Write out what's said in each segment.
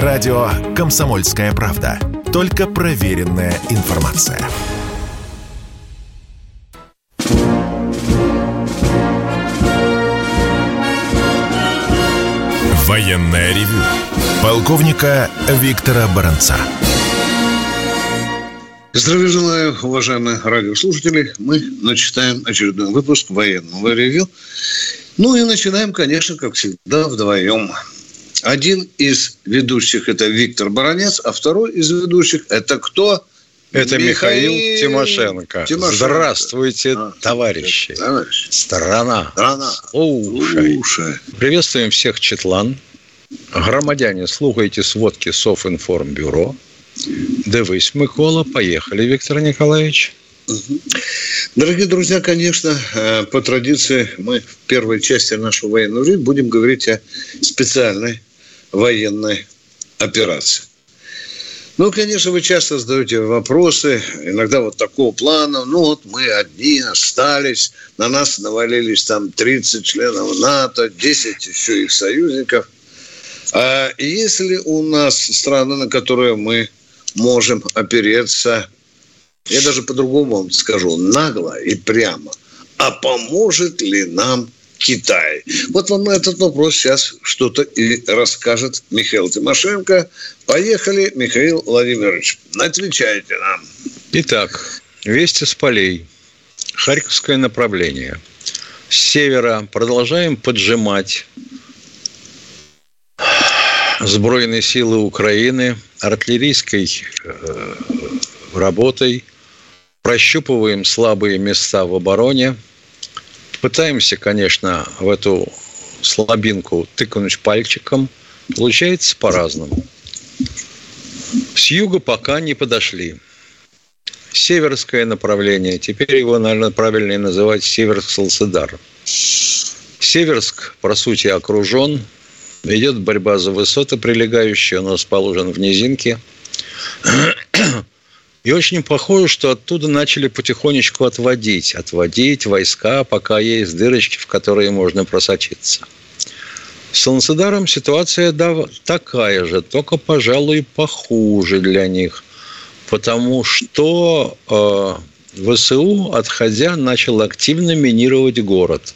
Радио «Комсомольская правда». Только проверенная информация. Военное ревю. Полковника Виктора Баранца. Здравия желаю, уважаемые радиослушатели. Мы начинаем очередной выпуск военного ревю. Ну и начинаем, конечно, как всегда, вдвоем. Один из ведущих – это Виктор Баранец, а второй из ведущих – это кто? Это Михаил, Михаил Тимошенко. Тимошенко. Здравствуйте, а, товарищи. Товарищ. Страна. Страна. Слушай. Слушай. Приветствуем всех Четлан. Громадяне, слухайте сводки Софинформбюро. Дивись, Микола. Поехали, Виктор Николаевич. Дорогие друзья, конечно, э, по традиции мы в первой части нашего военного времени будем говорить о специальной военной операции. Ну, конечно, вы часто задаете вопросы, иногда вот такого плана. Ну, вот мы одни остались, на нас навалились там 30 членов НАТО, 10 еще их союзников. А если у нас страны, на которые мы можем опереться, я даже по-другому вам скажу, нагло и прямо, а поможет ли нам Китай? Вот вам на этот вопрос сейчас что-то и расскажет Михаил Тимошенко. Поехали, Михаил Владимирович. Отвечайте нам. Итак, вести с полей. Харьковское направление. С севера продолжаем поджимать сбройные силы Украины артиллерийской э, работой, прощупываем слабые места в обороне, пытаемся, конечно, в эту слабинку тыкнуть пальчиком, получается по-разному. С юга пока не подошли. Северское направление, теперь его, наверное, правильнее называть Северск-Салцедар. Северск, по сути, окружен, идет борьба за высоты прилегающие, он расположен в низинке. И очень похоже, что оттуда начали потихонечку отводить, отводить войска, пока есть дырочки, в которые можно просочиться. С Солнцедаром ситуация такая же, только, пожалуй, похуже для них, потому что э, ВСУ, отходя, начал активно минировать город.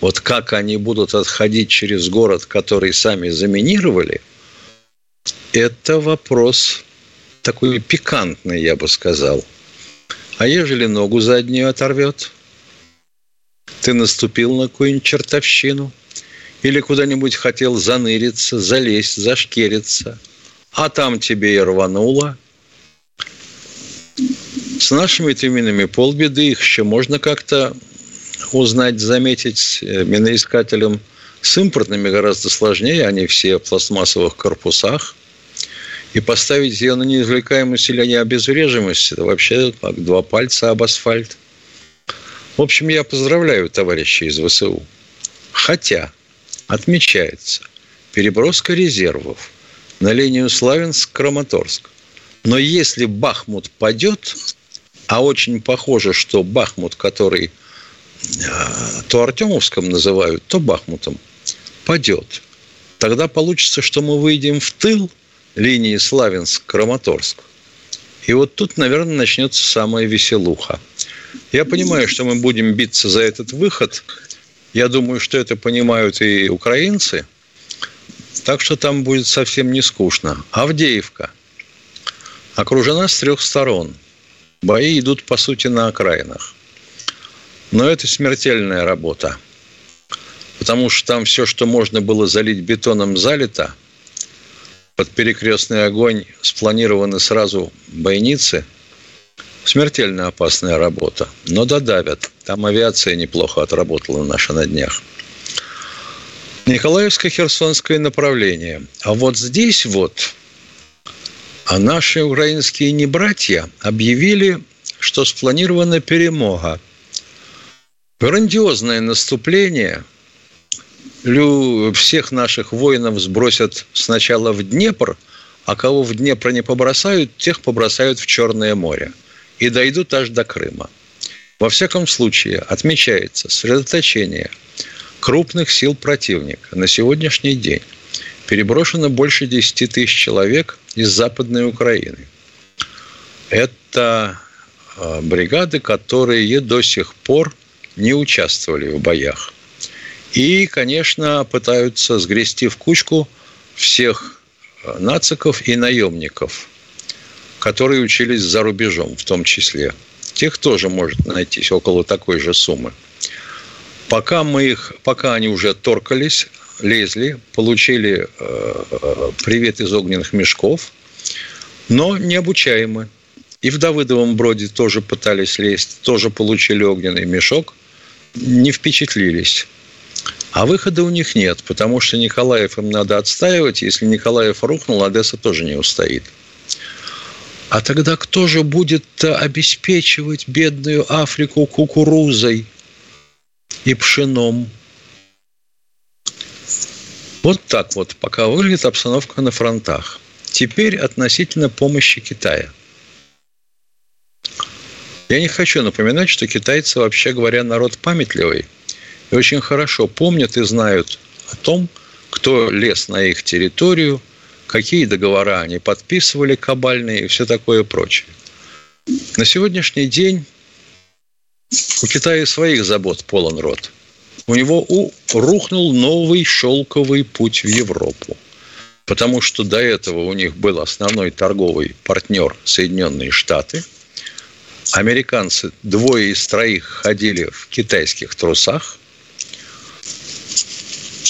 Вот как они будут отходить через город, который сами заминировали, это вопрос такой пикантный, я бы сказал. А ежели ногу заднюю оторвет? Ты наступил на какую-нибудь чертовщину? Или куда-нибудь хотел заныриться, залезть, зашкериться? А там тебе и рвануло? С нашими-то минами полбеды, их еще можно как-то узнать, заметить э, миноискателем. С импортными гораздо сложнее, они все в пластмассовых корпусах и поставить ее на неизвлекаемость или необезврежимость, это вообще как два пальца об асфальт. В общем, я поздравляю товарищей из ВСУ. Хотя отмечается переброска резервов на линию Славянск-Краматорск. Но если Бахмут падет, а очень похоже, что Бахмут, который э, то Артемовском называют, то Бахмутом, падет, тогда получится, что мы выйдем в тыл – линии Славянск-Краматорск. И вот тут, наверное, начнется самая веселуха. Я понимаю, что мы будем биться за этот выход. Я думаю, что это понимают и украинцы. Так что там будет совсем не скучно. Авдеевка окружена с трех сторон. Бои идут, по сути, на окраинах. Но это смертельная работа. Потому что там все, что можно было залить бетоном, залито – под перекрестный огонь спланированы сразу бойницы. Смертельно опасная работа. Но додавят. Там авиация неплохо отработала наша на днях. Николаевско-Херсонское направление. А вот здесь вот а наши украинские небратья объявили, что спланирована перемога. Грандиозное наступление – всех наших воинов сбросят сначала в Днепр, а кого в Днепр не побросают, тех побросают в Черное море. И дойдут аж до Крыма. Во всяком случае, отмечается сосредоточение крупных сил противника на сегодняшний день переброшено больше 10 тысяч человек из Западной Украины. Это а, бригады, которые до сих пор не участвовали в боях. И, конечно, пытаются сгрести в кучку всех а, нациков и наемников, которые учились за рубежом в том числе. Тех тоже может найтись около такой же суммы. Пока мы их, пока они уже торкались, лезли, получили э, э привет из огненных мешков, но необучаемы. И в Давыдовом броде тоже пытались лезть, тоже получили огненный мешок, не впечатлились. А выхода у них нет, потому что Николаев им надо отстаивать. Если Николаев рухнул, Одесса тоже не устоит. А тогда кто же будет обеспечивать бедную Африку кукурузой и пшеном? Вот так вот пока выглядит обстановка на фронтах. Теперь относительно помощи Китая – я не хочу напоминать, что китайцы, вообще говоря, народ памятливый и очень хорошо помнят и знают о том, кто лез на их территорию, какие договора они подписывали кабальные и все такое прочее. На сегодняшний день у Китая своих забот полон рот. У него у, рухнул новый шелковый путь в Европу. Потому что до этого у них был основной торговый партнер Соединенные Штаты – американцы, двое из троих ходили в китайских трусах,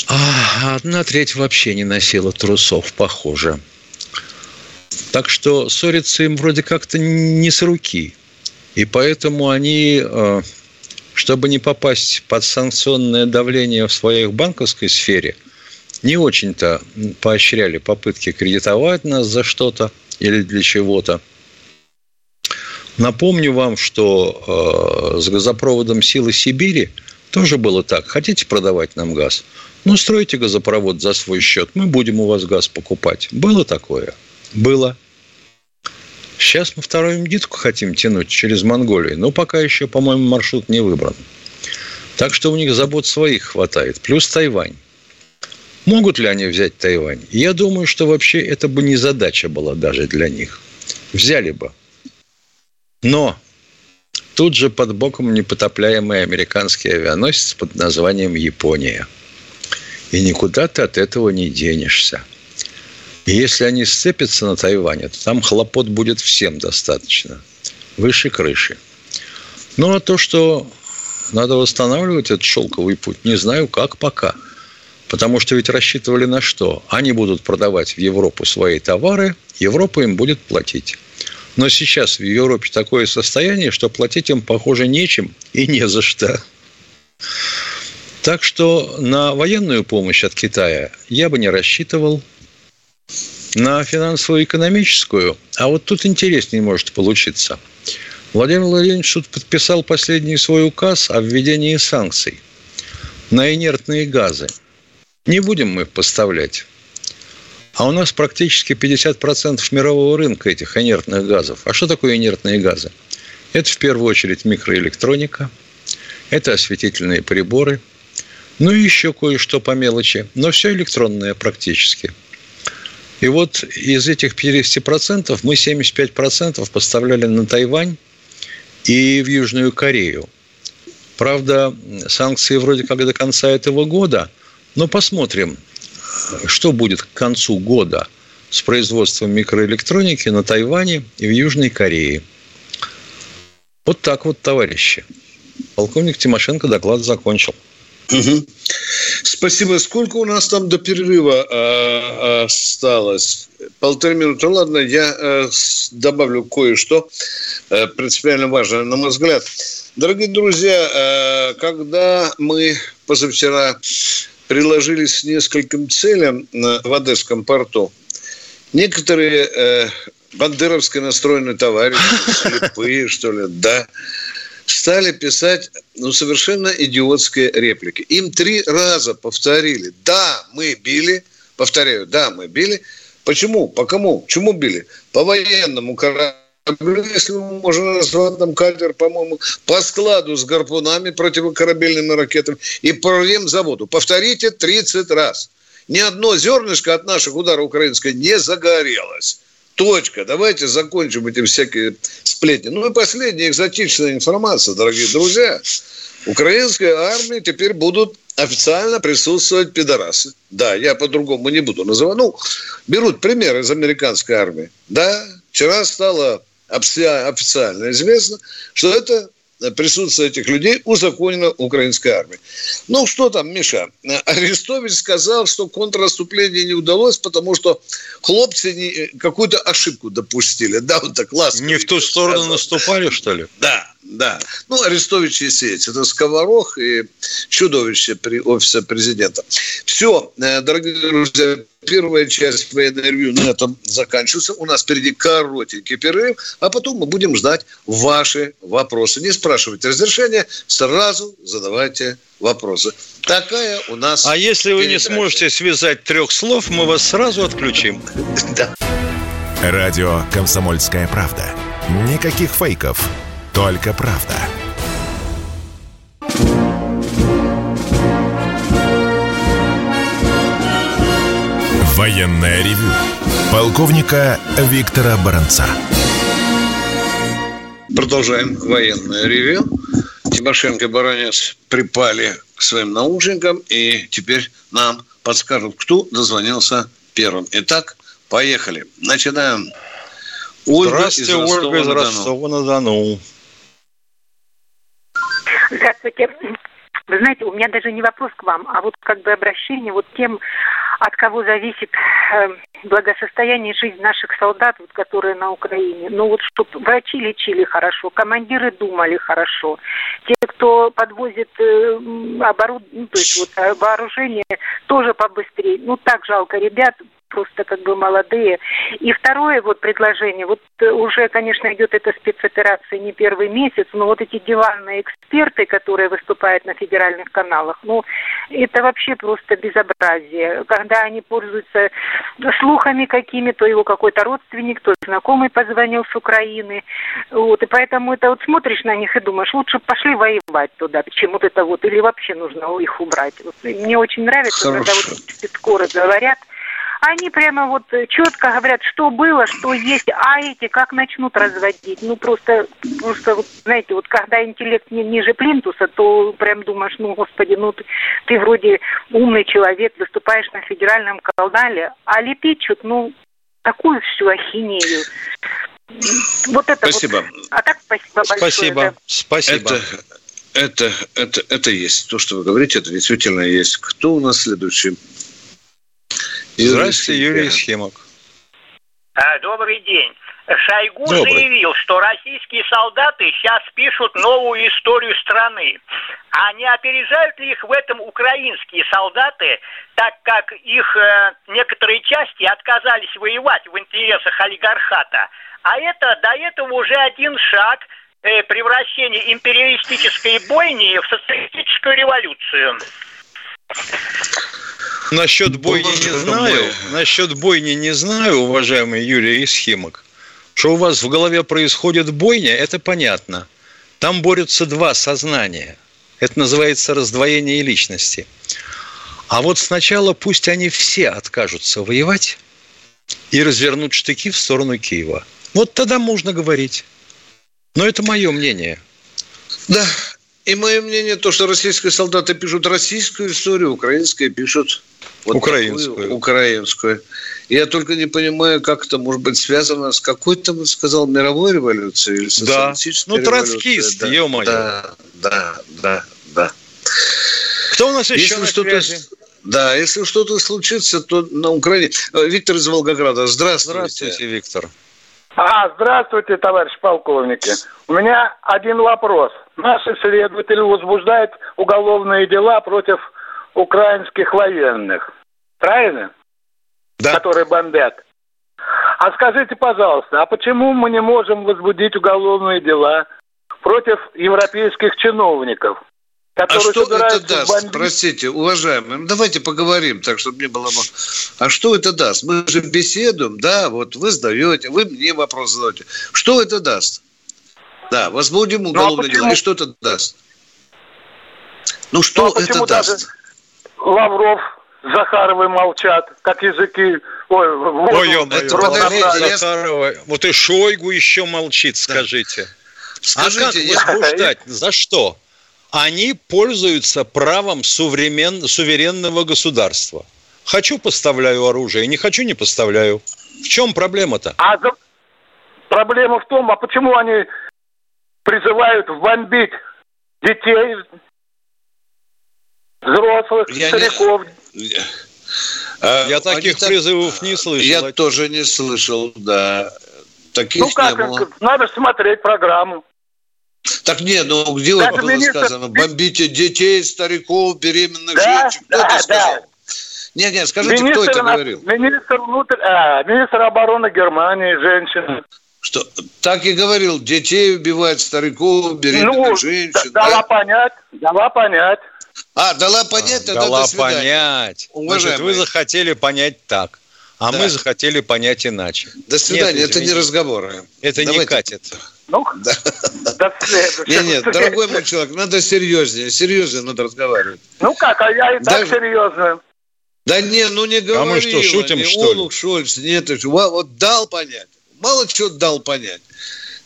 а одна треть вообще не носила трусов, похоже. Так что ссориться им вроде как-то не с руки. И поэтому они, э, чтобы не попасть под санкционное давление в своей банковской сфере, не очень-то поощряли попытки кредитовать нас за что-то или для чего-то. Напомню вам, что э, с газопроводом «Силы Сибири» тоже было так. Хотите продавать нам газ? Ну, стройте газопровод за свой счет, мы будем у вас газ покупать. Было такое? Было. Сейчас мы вторую нитку хотим тянуть через Монголию, но пока еще, по-моему, маршрут не выбран. Так что у них забот своих хватает. Плюс Тайвань. Могут ли они взять Тайвань? Я думаю, что вообще это бы не задача была даже для них. Взяли бы. Но тут же под боком непотопляемый американский авианосец под названием «Япония». И никуда ты от этого не денешься. И если они сцепятся на Тайване, то там хлопот будет всем достаточно. Выше крыши. Ну, а то, что надо восстанавливать этот шелковый путь, не знаю, как пока. Потому что ведь рассчитывали на что? Они будут продавать в Европу свои товары, Европа им будет платить. Но сейчас в Европе такое состояние, что платить им, похоже, нечем и не за что. Так что на военную помощь от Китая я бы не рассчитывал. На финансово-экономическую, а вот тут интереснее может получиться. Владимир Владимирович тут подписал последний свой указ о введении санкций на инертные газы. Не будем мы их поставлять. А у нас практически 50% мирового рынка этих инертных газов. А что такое инертные газы? Это в первую очередь микроэлектроника, это осветительные приборы, ну и еще кое-что по мелочи, но все электронное практически. И вот из этих 50% мы 75% поставляли на Тайвань и в Южную Корею. Правда, санкции вроде как до конца этого года, но посмотрим, что будет к концу года с производством микроэлектроники на Тайване и в Южной Корее. Вот так вот, товарищи. Полковник Тимошенко доклад закончил. Угу. Спасибо. Сколько у нас там до перерыва э, осталось? Полторы минуты. Ладно, я э, добавлю кое-что э, принципиально важное, на мой взгляд. Дорогие друзья, э, когда мы позавчера приложились к нескольким целям в Одесском порту. Некоторые э, бандеровски настроенные товарищи, слепые, что ли, да, стали писать ну, совершенно идиотские реплики. Им три раза повторили, да, мы били, повторяю, да, мы били. Почему? По кому? Чему били? По военному кораблю если можно назвать там катер, по-моему, по складу с гарпунами, противокорабельными ракетами и по заводу. Повторите 30 раз. ни одно зернышко от наших ударов украинской не загорелось. Точка. Давайте закончим эти всякие сплетни. Ну и последняя экзотичная информация, дорогие друзья. Украинской армии теперь будут официально присутствовать пидорасы. Да, я по-другому не буду называть. Ну, берут пример из американской армии. Да, вчера стало официально известно, что это присутствие этих людей узаконено украинской армией. Ну, что там, Миша? Арестович сказал, что контрнаступление не удалось, потому что хлопцы не, какую-то ошибку допустили. Да, он так ласково. Не в ту сторону сказал. наступали, что ли? Да, да. Ну, Арестович и сеть. Это сковорох и чудовище при офисе президента. Все, э, дорогие друзья, первая часть военной ревью на этом заканчивается. У нас впереди коротенький перерыв, а потом мы будем ждать ваши вопросы. Не спрашивайте разрешения, сразу задавайте вопросы. Такая у нас А если вы передача. не сможете связать трех слов, мы вас сразу отключим. Да. Радио «Комсомольская правда». Никаких фейков, только правда. Военное ревю полковника Виктора Баранца. Продолжаем военное ревю. Тимошенко и Баранец припали к своим наушникам, и теперь нам подскажут, кто дозвонился первым. Итак, поехали. Начинаем. Ольга Здравствуйте, из Ольга из Ростова-на-Дону. Здравствуйте. Вы знаете, у меня даже не вопрос к вам, а вот как бы обращение вот тем, от кого зависит э, благосостояние и жизнь наших солдат, вот, которые на Украине. Ну вот, чтобы врачи лечили хорошо, командиры думали хорошо, те, кто подвозит э, оборудование, ну, то есть вот э, вооружение, тоже побыстрее. Ну так жалко ребят, просто как бы молодые. И второе вот предложение, вот э, уже, конечно, идет эта спецоперация не первый месяц, но вот эти диванные эксперты, которые выступают на федеральных каналах, ну, это вообще просто безобразие. Когда они пользуются слухами какими, то его какой-то родственник, то знакомый позвонил с Украины, вот, и поэтому это вот смотришь на них и думаешь, лучше пошли воевать туда, чем вот это вот, или вообще нужно их убрать. Вот, мне очень нравится, Хорошо. когда вот спецкоры говорят, они прямо вот четко говорят, что было, что есть, а эти как начнут разводить. Ну, просто, просто знаете, вот когда интеллект не, ниже плинтуса, то прям думаешь, ну, господи, ну, ты, ты вроде умный человек, выступаешь на федеральном канале, а лепить что-то, ну, такую всю ахинею. Вот это спасибо. Вот. А так спасибо большое. Спасибо. Да. Спасибо. Это, это, это, это есть. То, что вы говорите, это действительно есть. Кто у нас следующий? Здравствуйте, Юрий Схемок. А, добрый день. Шойгу Добрый. заявил, что российские солдаты сейчас пишут новую историю страны. А не опережают ли их в этом украинские солдаты, так как их э, некоторые части отказались воевать в интересах олигархата? А это до этого уже один шаг э, превращения империалистической бойни в социалистическую революцию. Насчет бойни не знаю. Насчет бойни не знаю, уважаемый Юрий Исхимок. Что у вас в голове происходит бойня, это понятно. Там борются два сознания. Это называется раздвоение личности. А вот сначала пусть они все откажутся воевать и развернут штыки в сторону Киева. Вот тогда можно говорить. Но это мое мнение. Да, и мое мнение то, что российские солдаты пишут российскую историю, украинские пишут вот украинскую. Такую, украинскую. Я только не понимаю, как это может быть связано с какой-то, сказал, мировой революцией или социалистической да. Ну, троцкист, да. ё-моё. Да, да, да, да. Кто у нас еще если на что-то, Да, если что-то случится, то на Украине... Э, Виктор из Волгограда, здравствуйте. Здравствуйте, Виктор. А, здравствуйте, товарищ полковники. У меня один вопрос. Наши следователи возбуждают уголовные дела против украинских военных. Правильно? Да. Которые бомбят. А скажите, пожалуйста, а почему мы не можем возбудить уголовные дела против европейских чиновников? А что это даст? Бомбить? Простите, уважаемые, ну, давайте поговорим так, чтобы не было... А что это даст? Мы же беседуем, да, вот вы сдаете, вы мне вопрос задаете. Что это даст? Да, возбудим уголовное ну, а дело. И что это даст? Ну, что ну, а это даст? Лавров Захаровы молчат, как языки. Ой, ой, ой, Захарова. Вот и Шойгу еще молчит, скажите. Скажите, а как я... возбуждать? За что? Они пользуются правом суверен... суверенного государства. Хочу, поставляю оружие, не хочу, не поставляю. В чем проблема-то? А за... проблема в том, а почему они призывают бомбить детей, взрослых, я стариков? Не... А, я таких так... призывов не слышал. Я тоже не слышал, да. Таких ну как, не было. надо смотреть программу. Так нет, ну где вот было министр... сказано? Бомбите детей, стариков, беременных да, женщин. Кто да, это сказал? Да. Нет, нет, скажите, министр, кто это говорил? Министр, внутрь... а, министр обороны Германии, женщина. Что, так и говорил, детей убивают, стариков, беременных ну, женщин. Дала да? понять, дала понять. А, дала понять, тогда Дала понять. Уважаемые. Значит, вы захотели понять так. А да. мы захотели понять иначе. До свидания, Нет, это не разговоры. Это Давайте. не катит. Ну, да. до Нет, нет, дорогой мой человек, надо серьезнее, серьезно надо разговаривать. Ну как, а я и так Даже... серьезно. Да не, ну не говори. А мы что, шутим, не что Олух, ли? Шольц, нет, вот дал понять. Мало чего дал понять.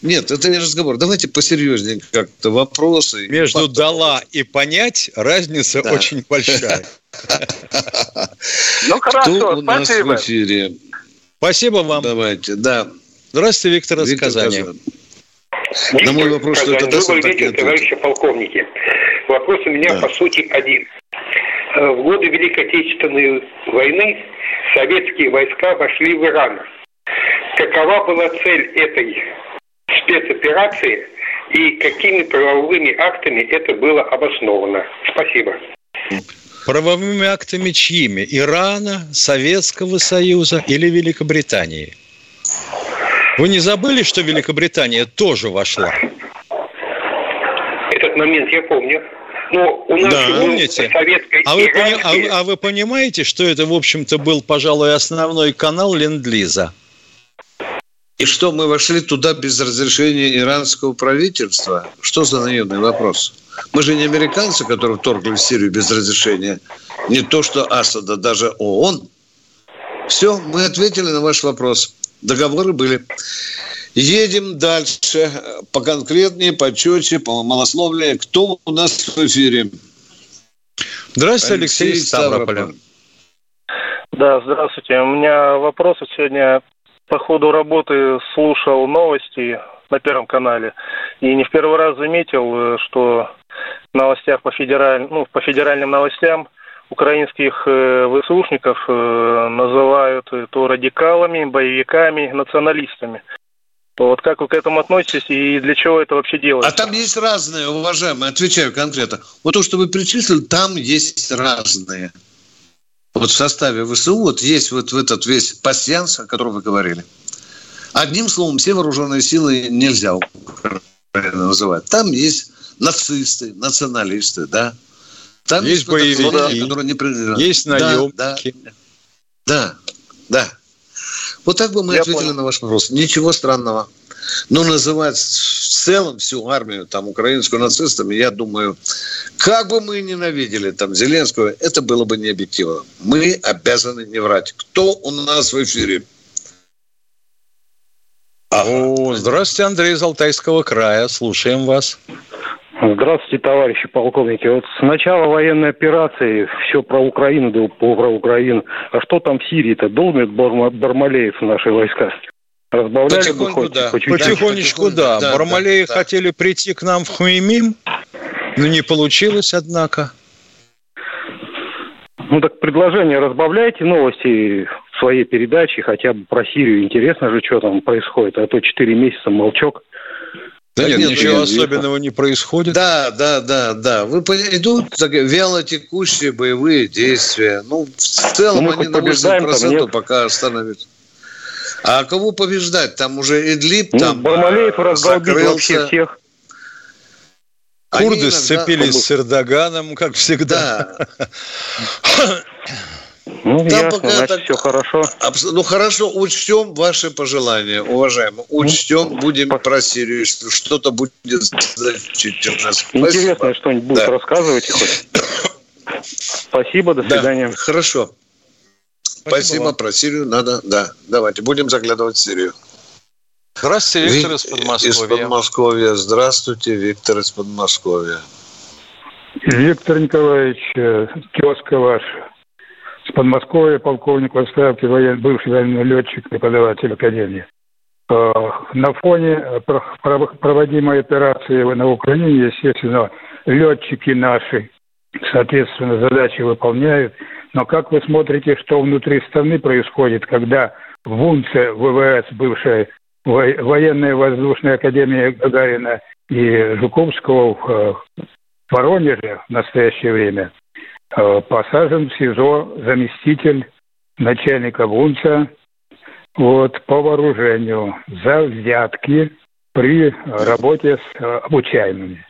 Нет, это не разговор. Давайте посерьезнее как-то вопросы. Между факты. дала и понять разница да. очень большая. Ну хорошо, эфире? Спасибо вам. Давайте, да. Здравствуйте, Виктор из Казани. На мой вопрос, что это Добрый вечер, товарищи полковники. Вопрос у меня по сути один. Э, в годы Великой Отечественной войны советские войска вошли в Иран. Какова была цель этой спецоперации и какими правовыми актами это было обосновано? Спасибо. Правовыми актами чьими? Ирана, Советского Союза или Великобритании? Вы не забыли, что Великобритания тоже вошла? Этот момент я помню. Но у нас да, помните? А вы, пони... а, а вы понимаете, что это, в общем-то, был, пожалуй, основной канал Ленд-Лиза? И что, мы вошли туда без разрешения иранского правительства? Что за наивный вопрос? Мы же не американцы, которые вторглись в Сирию без разрешения. Не то, что Асада, даже ООН. Все, мы ответили на ваш вопрос. Договоры были. Едем дальше. По конкретнее, по четче, по малословнее. Кто у нас в эфире? Здравствуйте, Алексей, Алексей Ставрополя. Да, здравствуйте. У меня вопрос сегодня по ходу работы слушал новости на Первом канале и не в первый раз заметил, э, что в новостях по, федераль... ну, по федеральным новостям украинских э, ВСУшников э, называют то радикалами, боевиками, националистами. Вот как вы к этому относитесь и для чего это вообще делается? А там есть разные, уважаемые, отвечаю конкретно. Вот то, что вы перечислили, там есть разные вот в составе ВСУ вот есть вот в этот весь пассианс, о котором вы говорили. Одним словом, все вооруженные силы нельзя называть. Там есть нацисты, националисты, да. Там есть, есть боевики, которые не принадлежат. Есть наемники. Да, да, да. Вот так бы мы Я ответили понял. на ваш вопрос. Ничего странного. Но называть целом всю армию там украинскую нацистами, я думаю, как бы мы ненавидели там Зеленского, это было бы не объективно. Мы обязаны не врать. Кто у нас в эфире? Ага. здравствуйте, Андрей из Алтайского края. Слушаем вас. Здравствуйте, товарищи полковники. Вот с начала военной операции все про Украину, да про Украину. А что там в Сирии-то? Долмит Бармалеев в наши войска? Разбавляли Потихоньку, бы хоть, да. Потихонечку, Потихонечку, да. да Бармалеи да, хотели да. прийти к нам в Хуимим, но не получилось, однако. Ну так предложение разбавляйте новости в своей передаче, хотя бы про Сирию. Интересно же, что там происходит, а то четыре месяца молчок. Да нет, нет ничего нет, особенного не происходит. Да, да, да, да. Вы идут такие вялотекущие боевые действия. Ну, в целом ну, они на 80% пока остановятся. А кого побеждать? Там уже Идлиб, ну, там Бармалеев а, раздолбил вообще всех. Курды иногда... сцепились с Эрдоганом, как всегда. Да. Ну, Там ясно, пока значит, так... все хорошо. Ну, хорошо, учтем ваши пожелания, уважаемые. Учтем, ну, будем по... про Сирию, что-то будет значительно. Интересно, что-нибудь будет да. рассказывать хоть? Спасибо, до свидания. Да, хорошо. Спасибо, Спасибо про Сирию. Надо, да. Давайте, будем заглядывать в Сирию. Здравствуйте, Виктор из Подмосковья. Из Подмосковья. Здравствуйте, Виктор из Подмосковья. Виктор Николаевич, э, тезка ваш. С Подмосковья, полковник в отставке, воен, бывший военный летчик, преподаватель Академии. Э, на фоне э, проводимой операции на Украине, естественно, летчики наши, соответственно, задачи выполняют. Но как вы смотрите, что внутри страны происходит, когда в УНЦЕ ВВС, бывшая военная воздушная академия Гагарина и Жуковского в э, Воронеже в настоящее время посажен в СИЗО заместитель начальника ВУНЦа вот, по вооружению за взятки при работе с э, обучаемыми.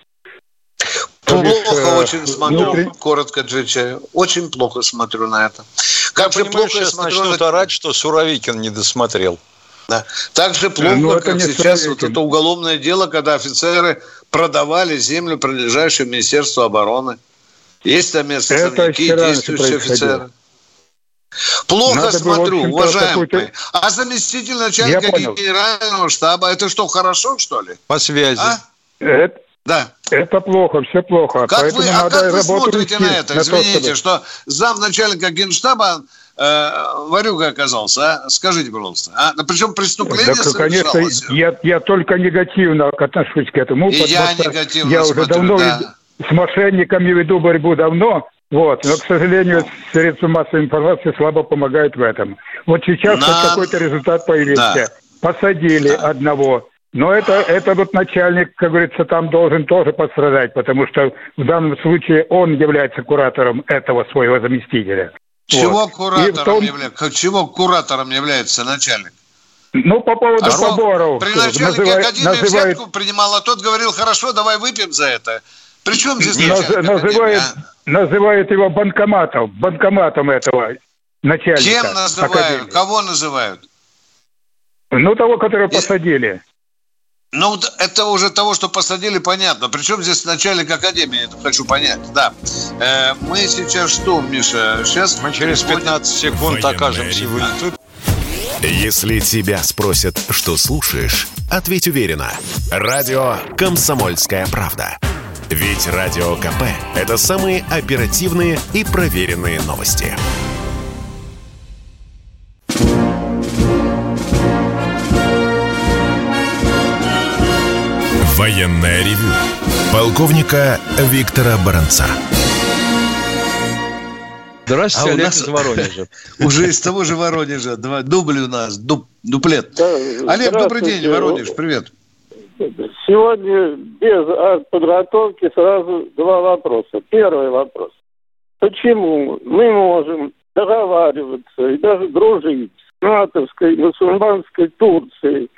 Плохо есть, очень смотрю, внутри... коротко отвечаю. Очень плохо смотрю на это. Как же плохо сейчас смотрю начнут на... орать, что Суровикин не досмотрел. Да. Так же плохо, ну, как сейчас вот это уголовное дело, когда офицеры продавали землю, принадлежащую Министерству обороны. Есть там место действующие офицеры. Плохо Надо смотрю, было, уважаемый. А заместитель начальника генерального штаба, это что, хорошо, что ли? По связи. А? Это, да. Это плохо, все плохо. Как вы, а как вы смотрите на это? Извините, на то, что замначальника генштаба э, Варюга оказался, а? Скажите, пожалуйста. А? Причем преступление да, конечно, я, я только негативно отношусь к этому. И я негативно Я смотрю, уже давно да. с мошенниками веду борьбу давно. Вот, но, к сожалению, средства массовой информации слабо помогают в этом. Вот сейчас Нам... какой-то результат появился. Да. Посадили да. одного. Но это, это вот начальник, как говорится, там должен тоже пострадать, потому что в данном случае он является куратором этого своего заместителя. Чего вот. куратором том... является? Чего куратором является начальник? Ну, по поводу а поборов. При начальнике называет, Академии называет... взятку принимал, а тот говорил, хорошо, давай выпьем за это. Причем здесь начальник называет, а? называют его банкоматом, банкоматом этого начальника. Кем называют? Академии. Кого называют? Ну, того, которого И... посадили. Ну, это уже того, что посадили, понятно. Причем здесь начальник академии, это хочу понять. Да. Э, мы сейчас что, Миша? Сейчас мы через 15 секунд Военная окажемся в. Если тебя спросят, что слушаешь, ответь уверенно. Радио «Комсомольская правда». Ведь Радио КП – это самые оперативные и проверенные новости. Военная ревю. Полковника Виктора Баранца. Здравствуйте, а Олег нас... из Воронежа. Уже из того же Воронежа. Дубль у нас, дуплет. Олег, добрый день, Воронеж, привет. Сегодня без подготовки сразу два вопроса. Первый вопрос. Почему мы можем договариваться и даже дружить с натовской мусульманской Турцией,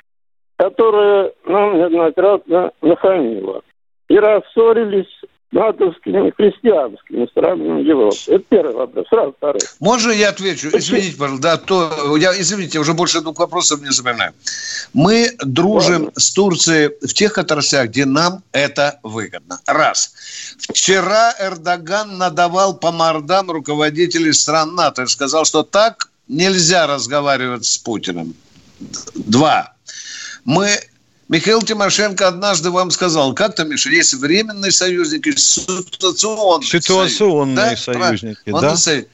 которая нам неоднократно нахамила, и рассорились натовскими христианскими странами Европы? Это первый вопрос. Сразу второй. Можно я отвечу? Извините, пожалуйста. Да, то, я, извините, уже больше двух вопросов не запоминаю. Мы дружим Ладно. с Турцией в тех отраслях, где нам это выгодно. Раз. Вчера Эрдоган надавал по мордам руководителей стран НАТО и сказал, что так нельзя разговаривать с Путиным. Два. Мы Михаил Тимошенко однажды вам сказал, как там, Миша, есть временный союзник и ситуационный Ситуационные союзники, да? Союз.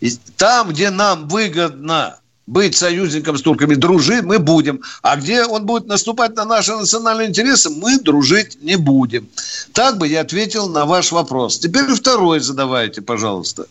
И там, где нам выгодно быть союзником с турками, дружить мы будем. А где он будет наступать на наши национальные интересы, мы дружить не будем. Так бы я ответил на ваш вопрос. Теперь второй задавайте, пожалуйста.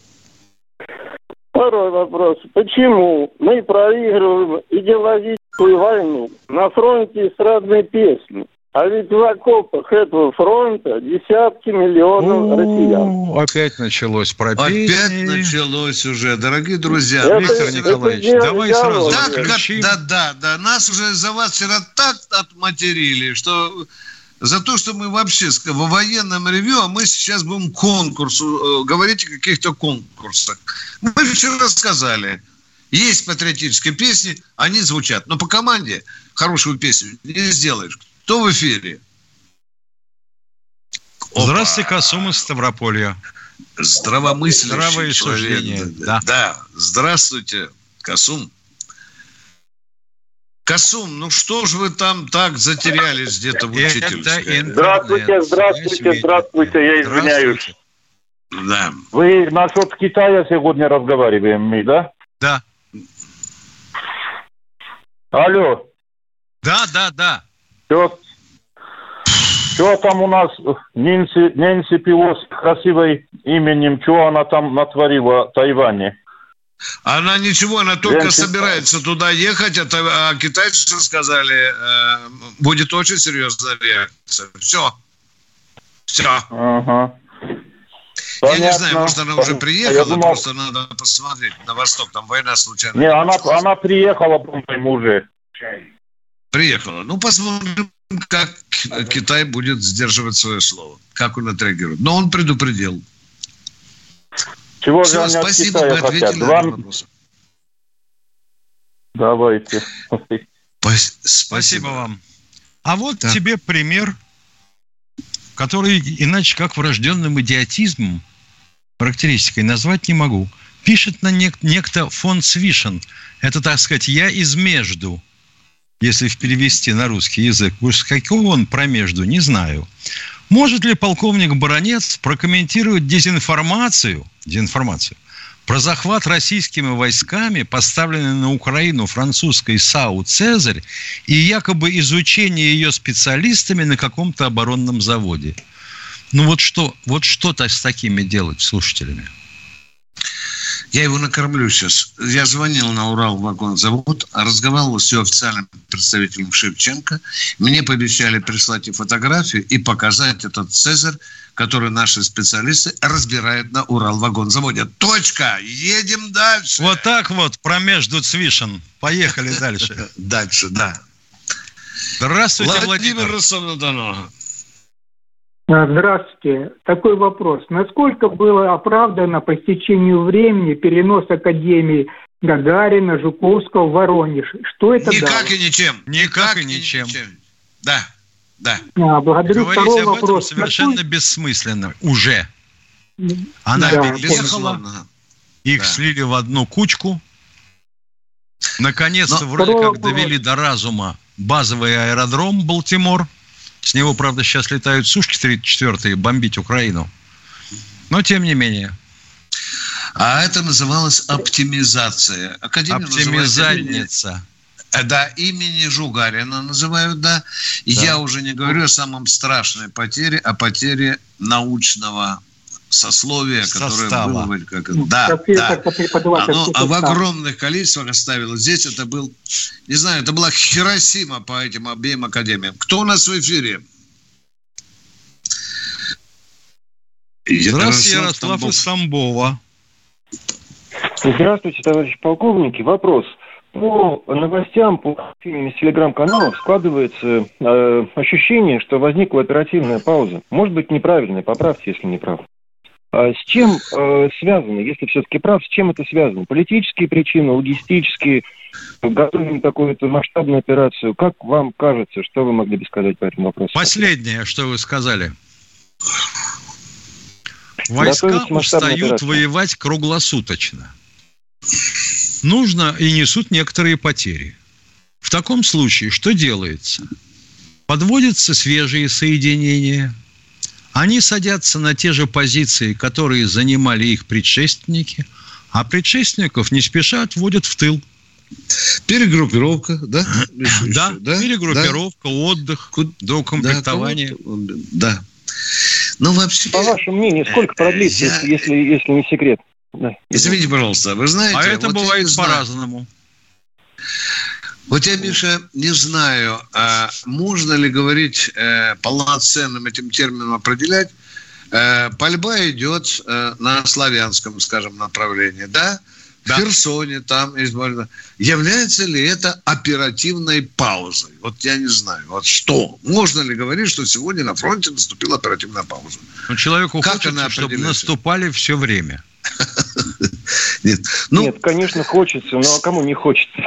Второй вопрос. Почему мы проигрываем идеологическую войну на фронте эстрадной песни? А ведь в окопах этого фронта десятки миллионов О, россиян. Опять началось про. Опять началось уже, дорогие друзья. Это, Виктор Николаевич, это давай сразу так, Да, да, да. Нас уже за вас вчера так отматерили, что за то, что мы вообще во военном ревю, а мы сейчас будем конкурс, э, говорить о каких-то конкурсах. Мы вчера сказали, есть патриотические песни, они звучат. Но по команде хорошую песню не сделаешь. Кто в эфире? Опа. Здравствуйте, Касум из Ставрополья. здравомыслящий Здравое человек. Суждение, да. да. Здравствуйте, Касум. Касум, ну что ж вы там так затерялись где-то в учительской? Здравствуйте, здравствуйте, здравствуйте, я извиняюсь. Да. Вы насчет Китая сегодня разговариваем, да? Да. Алло. Да, да, да. Все, что там у нас Нинси, Нинси Пилос красивой именем, что она там натворила в Тайване? Она ничего, она только Женщина. собирается туда ехать, а, а китайцы сказали, э, будет очень серьезная реакция. Все. Все. Ага. Я не знаю, может, она уже приехала, думал... просто надо посмотреть на восток, там война случайно. Не, она, она приехала, по-моему, уже. Приехала. Ну, посмотрим, как Китай будет сдерживать свое слово, как он отреагирует. Но он предупредил. Чего Все, же они спасибо, от Китая мы ответили Два... на вопрос. Давайте. Спасибо, спасибо вам. А вот да. тебе пример, который иначе как врожденным идиотизмом, характеристикой назвать не могу. Пишет на нек- некто фон Свишен. Это, так сказать, я из между если перевести на русский язык. Уж какого он промежду, не знаю. Может ли полковник Баранец прокомментировать дезинформацию, дезинформацию про захват российскими войсками, поставленной на Украину французской САУ «Цезарь» и якобы изучение ее специалистами на каком-то оборонном заводе? Ну вот что, вот что-то с такими делать слушателями? Я его накормлю сейчас. Я звонил на Урал вагонзавод, разговаривал с его официальным представителем Шевченко. Мне пообещали прислать и фотографию, и показать этот Цезарь, который наши специалисты разбирают на Урал вагонзаводе. Точка! Едем дальше! Вот так вот, промежду Цвишин. Поехали дальше. Дальше, да. Здравствуйте, Владимир Ростов-на-Дону. А, здравствуйте. Такой вопрос. Насколько было оправдано по стечению времени перенос Академии Гагарина, Жуковского Воронеж? Что это Никак дало? и ничем. Никак, и ничем. ничем. Да, да. А, благодарю. Говорить Второй об вопрос. этом совершенно Какой... бессмысленно. Уже. Она да, переехала, их да. слили в одну кучку. Наконец-то вроде как вопрос. довели до разума базовый аэродром Балтимор – с него, правда, сейчас летают сушки 34-е бомбить Украину. Но тем не менее. А это называлось оптимизация. Академия Оптимизальница. Э, да, имени Жугарина называют, да. И да. я уже не говорю о самом страшной потере, о потере научного сословия, которое было как ну, да, да. Оно а в огромных количествах оставило. Здесь это был, не знаю, это была Хиросима по этим обеим академиям. Кто у нас в эфире? Здравствуйте, Ярослав, Ярослав из Тамбова. Здравствуйте, товарищи полковники. Вопрос. По новостям, по фильмам из телеграм-каналов складывается э, ощущение, что возникла оперативная пауза. Может быть, неправильная, поправьте, если не прав. А с чем э, связано, если все-таки прав, с чем это связано? Политические причины, логистические, готовим какую-то масштабную операцию. Как вам кажется, что вы могли бы сказать по этому вопросу? Последнее, что вы сказали. Войска устают воевать круглосуточно. Нужно и несут некоторые потери. В таком случае что делается? Подводятся свежие соединения – они садятся на те же позиции, которые занимали их предшественники, а предшественников не спеша отводят в тыл. Перегруппировка, да? Да, да? перегруппировка, да. отдых, доукомплектование. Да. да. Ну, вообще... По вашему мнению, сколько продлится, я... если, если не секрет? Да. Извините, пожалуйста, вы знаете... А это вот бывает по-разному. Вот я, Миша, не знаю, а можно ли говорить э, полноценным этим термином определять. Э, пальба идет э, на славянском, скажем, направлении, да? да. В Херсоне там есть Является ли это оперативной паузой? Вот я не знаю. Вот что? Можно ли говорить, что сегодня на фронте наступила оперативная пауза? Ну, человеку как хочется, чтобы наступали все время. Нет, ну... Нет, конечно, хочется, но кому не хочется?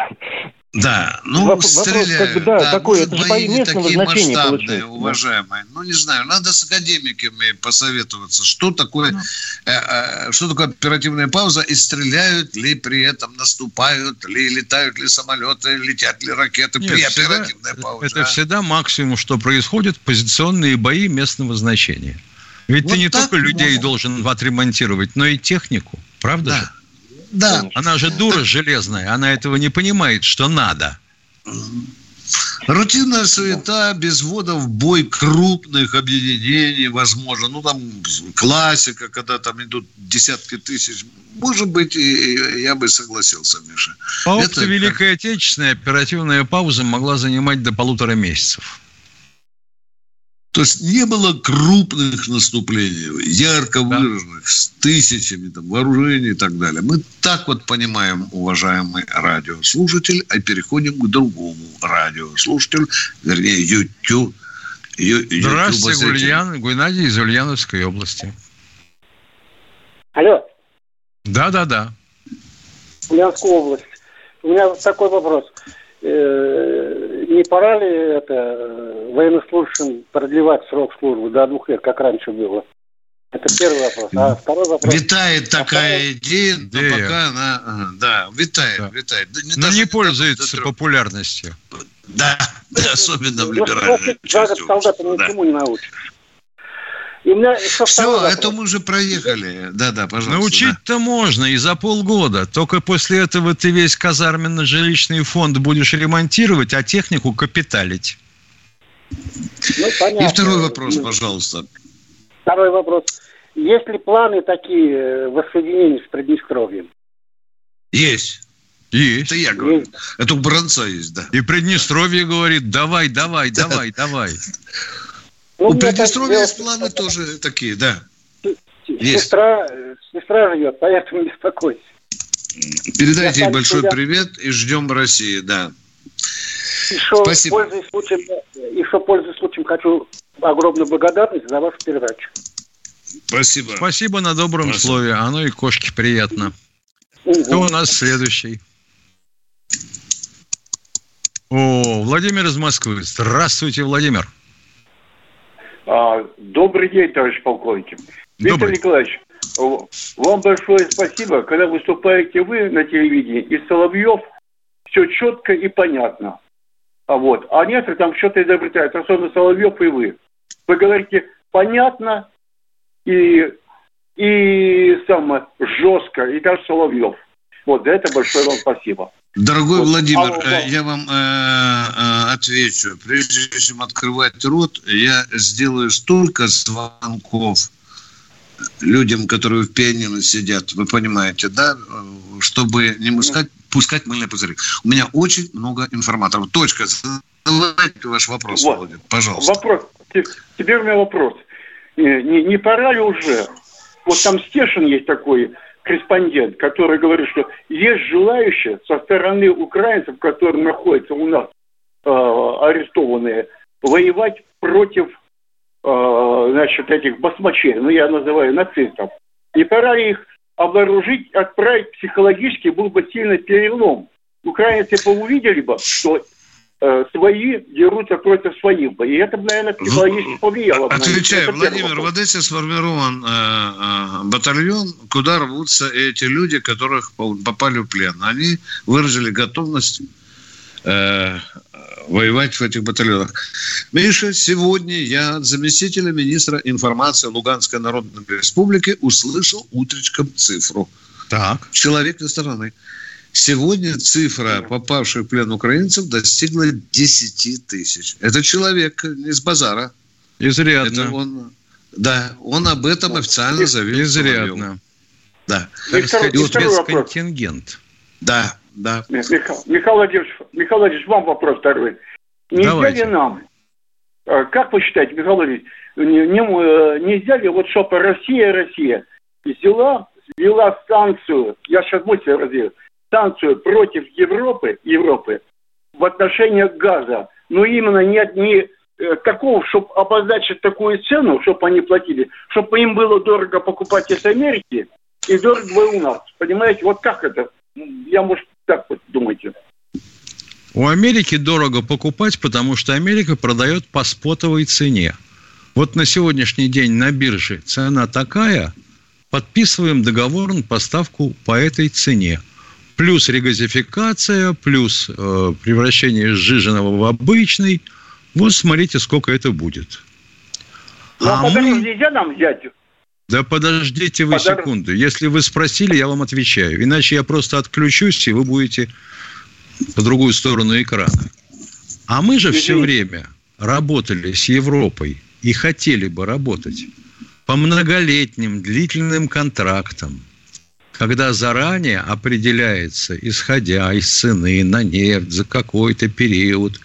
Да, ну Вопрос, стреляют. Как бы, да, да, такой, это же бои местного значения получается. уважаемые. Ну, не знаю, надо с академиками посоветоваться, что такое, ну. э, э, что такое оперативная пауза, и стреляют ли при этом, наступают ли, летают ли самолеты, летят ли ракеты Нет, при всегда, оперативной паузе. Это а? всегда максимум, что происходит, позиционные бои местного значения. Ведь вот ты не только людей можно. должен отремонтировать, но и технику, правда да. же? Да. Она же дура железная, она этого не понимает, что надо. Рутинная суета без ввода в бой крупных объединений, возможно. Ну, там классика, когда там идут десятки тысяч. Может быть, и я бы согласился, Миша. По опыту Это Великой как... Отечественной оперативная пауза могла занимать до полутора месяцев. То есть не было крупных наступлений, ярко выраженных, да. с тысячами там, вооружений и так далее. Мы так вот понимаем, уважаемый радиослушатель, а переходим к другому радиослушателю, вернее, YouTube. Здравствуйте, Гульян, Гуйнадий из Ульяновской области. Алло. Да-да-да. Ульяновская область. У меня такой вопрос. Э, не пора ли это военнослужащим продлевать срок службы до двух лет, как раньше было? Это первый вопрос. А второй вопрос... Витает а такая второй... идея, но идея. пока она... Да, витает, да. витает. Не но не пользуется популярностью. Да, особенно в либеральной части солдата ничему не научишь. И у меня Все, это мы уже проехали. Да, да, пожалуйста. Научить-то да. можно и за полгода. Только после этого ты весь казарменно-жилищный фонд будешь ремонтировать, а технику капиталить. Ну, понятно. И второй вопрос, пожалуйста. Второй вопрос. Есть ли планы такие э, воссоединения с Приднестровьем? Есть. Есть. Это я говорю. Есть. Это у Бранца есть, да. И Приднестровье говорит, давай, давай, давай, давай. Ну, У Приднестровья есть планы тоже такие, да. Сестра, сестра живет, поэтому беспокойся. Передайте ей большой я... привет и ждем России, да. Еще, Спасибо. Пользуясь случаем, еще пользуясь случаем, хочу огромную благодарность за вашу передачу. Спасибо. Спасибо на добром Спасибо. слове. Оно и кошке приятно. Угу. Кто у нас следующий? О, Владимир из Москвы. Здравствуйте, Владимир. А, добрый день, товарищ полковник. Виктор Николаевич, вам большое спасибо. Когда выступаете вы на телевидении, и Соловьев все четко и понятно. А вот. А некоторые там что-то изобретают, особенно Соловьев и вы. Вы говорите понятно и, и самое жестко, и даже Соловьев. Вот за это большое вам спасибо. Дорогой вот. Владимир, а, я вам э, э, отвечу. Прежде чем открывать рот, я сделаю столько звонков людям, которые в пианино сидят, вы понимаете, да, чтобы не пускать, пускать мыльный пузырь. У меня очень много информаторов. Точка. Задавайте ваш вопрос, вот. Владимир, пожалуйста. Вопрос. Теперь у меня вопрос. Не, не, не пора ли уже? Вот там Стешин есть такой, корреспондент, который говорит, что есть желающие со стороны украинцев, которые находятся у нас э, арестованные, воевать против э, значит, этих басмачей, ну я называю нацистов. Не пора их обнаружить, отправить психологически, был бы сильный перелом. Украинцы бы увидели бы, что свои дерутся против своих. И это, наверное, психологически повлияло. Отвечаю, Владимир, в Одессе сформирован э, э, батальон, куда рвутся эти люди, которых попали в плен. Они выразили готовность э, воевать в этих батальонах. Миша, сегодня я от заместителя министра информации Луганской Народной Республики услышал утречком цифру. Так. Человек на стороны. Сегодня цифра попавших в плен украинцев достигла 10 тысяч. Это человек из базара. Изрядно. Это он, да, он об этом официально заявил. Изрядно. Да. Так сказать, спецконтингент. Да, да. Михаил, Михаил Владимирович, Михаил Владимирович, вам вопрос второй. Нельзя ли нам, э, как вы считаете, Михаил Владимирович, не, не, э, нельзя ли, вот чтобы Россия, Россия взяла, ввела санкцию, я сейчас мысль развею, санкцию против Европы, Европы в отношении газа, но именно не, не э, такого, чтобы обозначить такую цену, чтобы они платили, чтобы им было дорого покупать из Америки и дорого у нас. Понимаете, вот как это? Я, может, так вот думаете. У Америки дорого покупать, потому что Америка продает по спотовой цене. Вот на сегодняшний день на бирже цена такая, подписываем договор на поставку по этой цене. Плюс регазификация, плюс э, превращение сжиженного в обычный. Вот смотрите, сколько это будет. Ну, а, а мы... нельзя нам взять? Да подождите вы Подор... секунду. Если вы спросили, я вам отвечаю. Иначе я просто отключусь, и вы будете по другую сторону экрана. А мы же все время работали с Европой и хотели бы работать по многолетним длительным контрактам, когда заранее определяется, исходя из цены на нефть за какой-то период,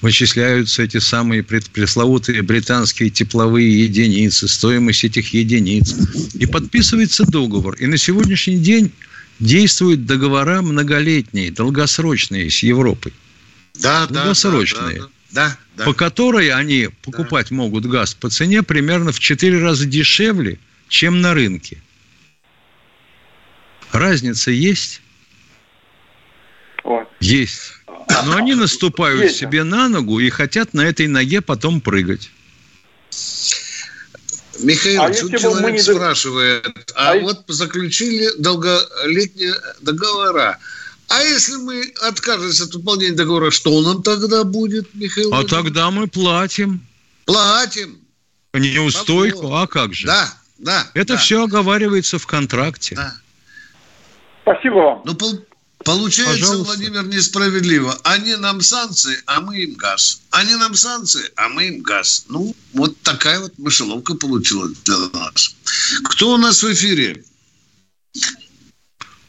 вычисляются эти самые пресловутые британские тепловые единицы, стоимость этих единиц, и подписывается договор. И на сегодняшний день действуют договора многолетние, долгосрочные с Европой. Да, долгосрочные. Да, да, да, да. По которой они покупать да. могут газ по цене примерно в 4 раза дешевле, чем на рынке. Разница есть? О. Есть. Но они наступают есть. себе на ногу и хотят на этой ноге потом прыгать. Михаил, а тут человек не... спрашивает, а, а вот заключили долголетние договора. А если мы откажемся от выполнения договора, что нам тогда будет, Михаил? А тогда мы платим. Платим. Неустойку, а как же? Да, да. Это да. все оговаривается в контракте. Да. Спасибо вам. Ну, Получается, Пожалуйста. Владимир, несправедливо. Они нам санкции, а мы им газ. Они нам санкции, а мы им газ. Ну, вот такая вот мышеловка получилась для нас. Кто у нас в эфире?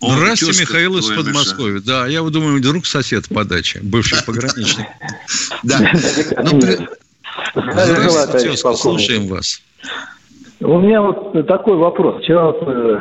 Здравствуйте, Михаил из Подмосковья. Да, я думаю, друг сосед по даче, бывший пограничник. Да. Ну, Здравствуйте, тезка, слушаем вас. У меня вот такой вопрос. Вчера э,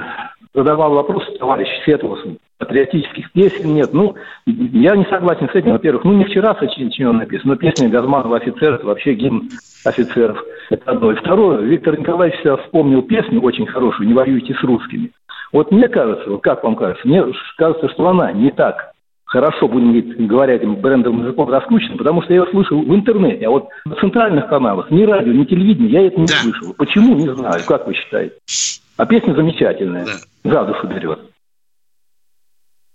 задавал вопрос товарищ Светлосу патриотических песен нет. Ну, я не согласен с этим. Во-первых, ну не вчера сочинен написано, но песня Газманова «Офицер» – это вообще гимн офицеров. Это одно. И второе, Виктор Николаевич вспомнил песню очень хорошую «Не воюйте с русскими». Вот мне кажется, вот как вам кажется, мне кажется, что она не так хорошо, будем говорить этим брендовым языком, раскручена, потому что я ее слышал в интернете, а вот на центральных каналах, ни радио, ни телевидение, я это не да. слышал. Почему, не знаю, как вы считаете? А песня замечательная, да. за душу берет.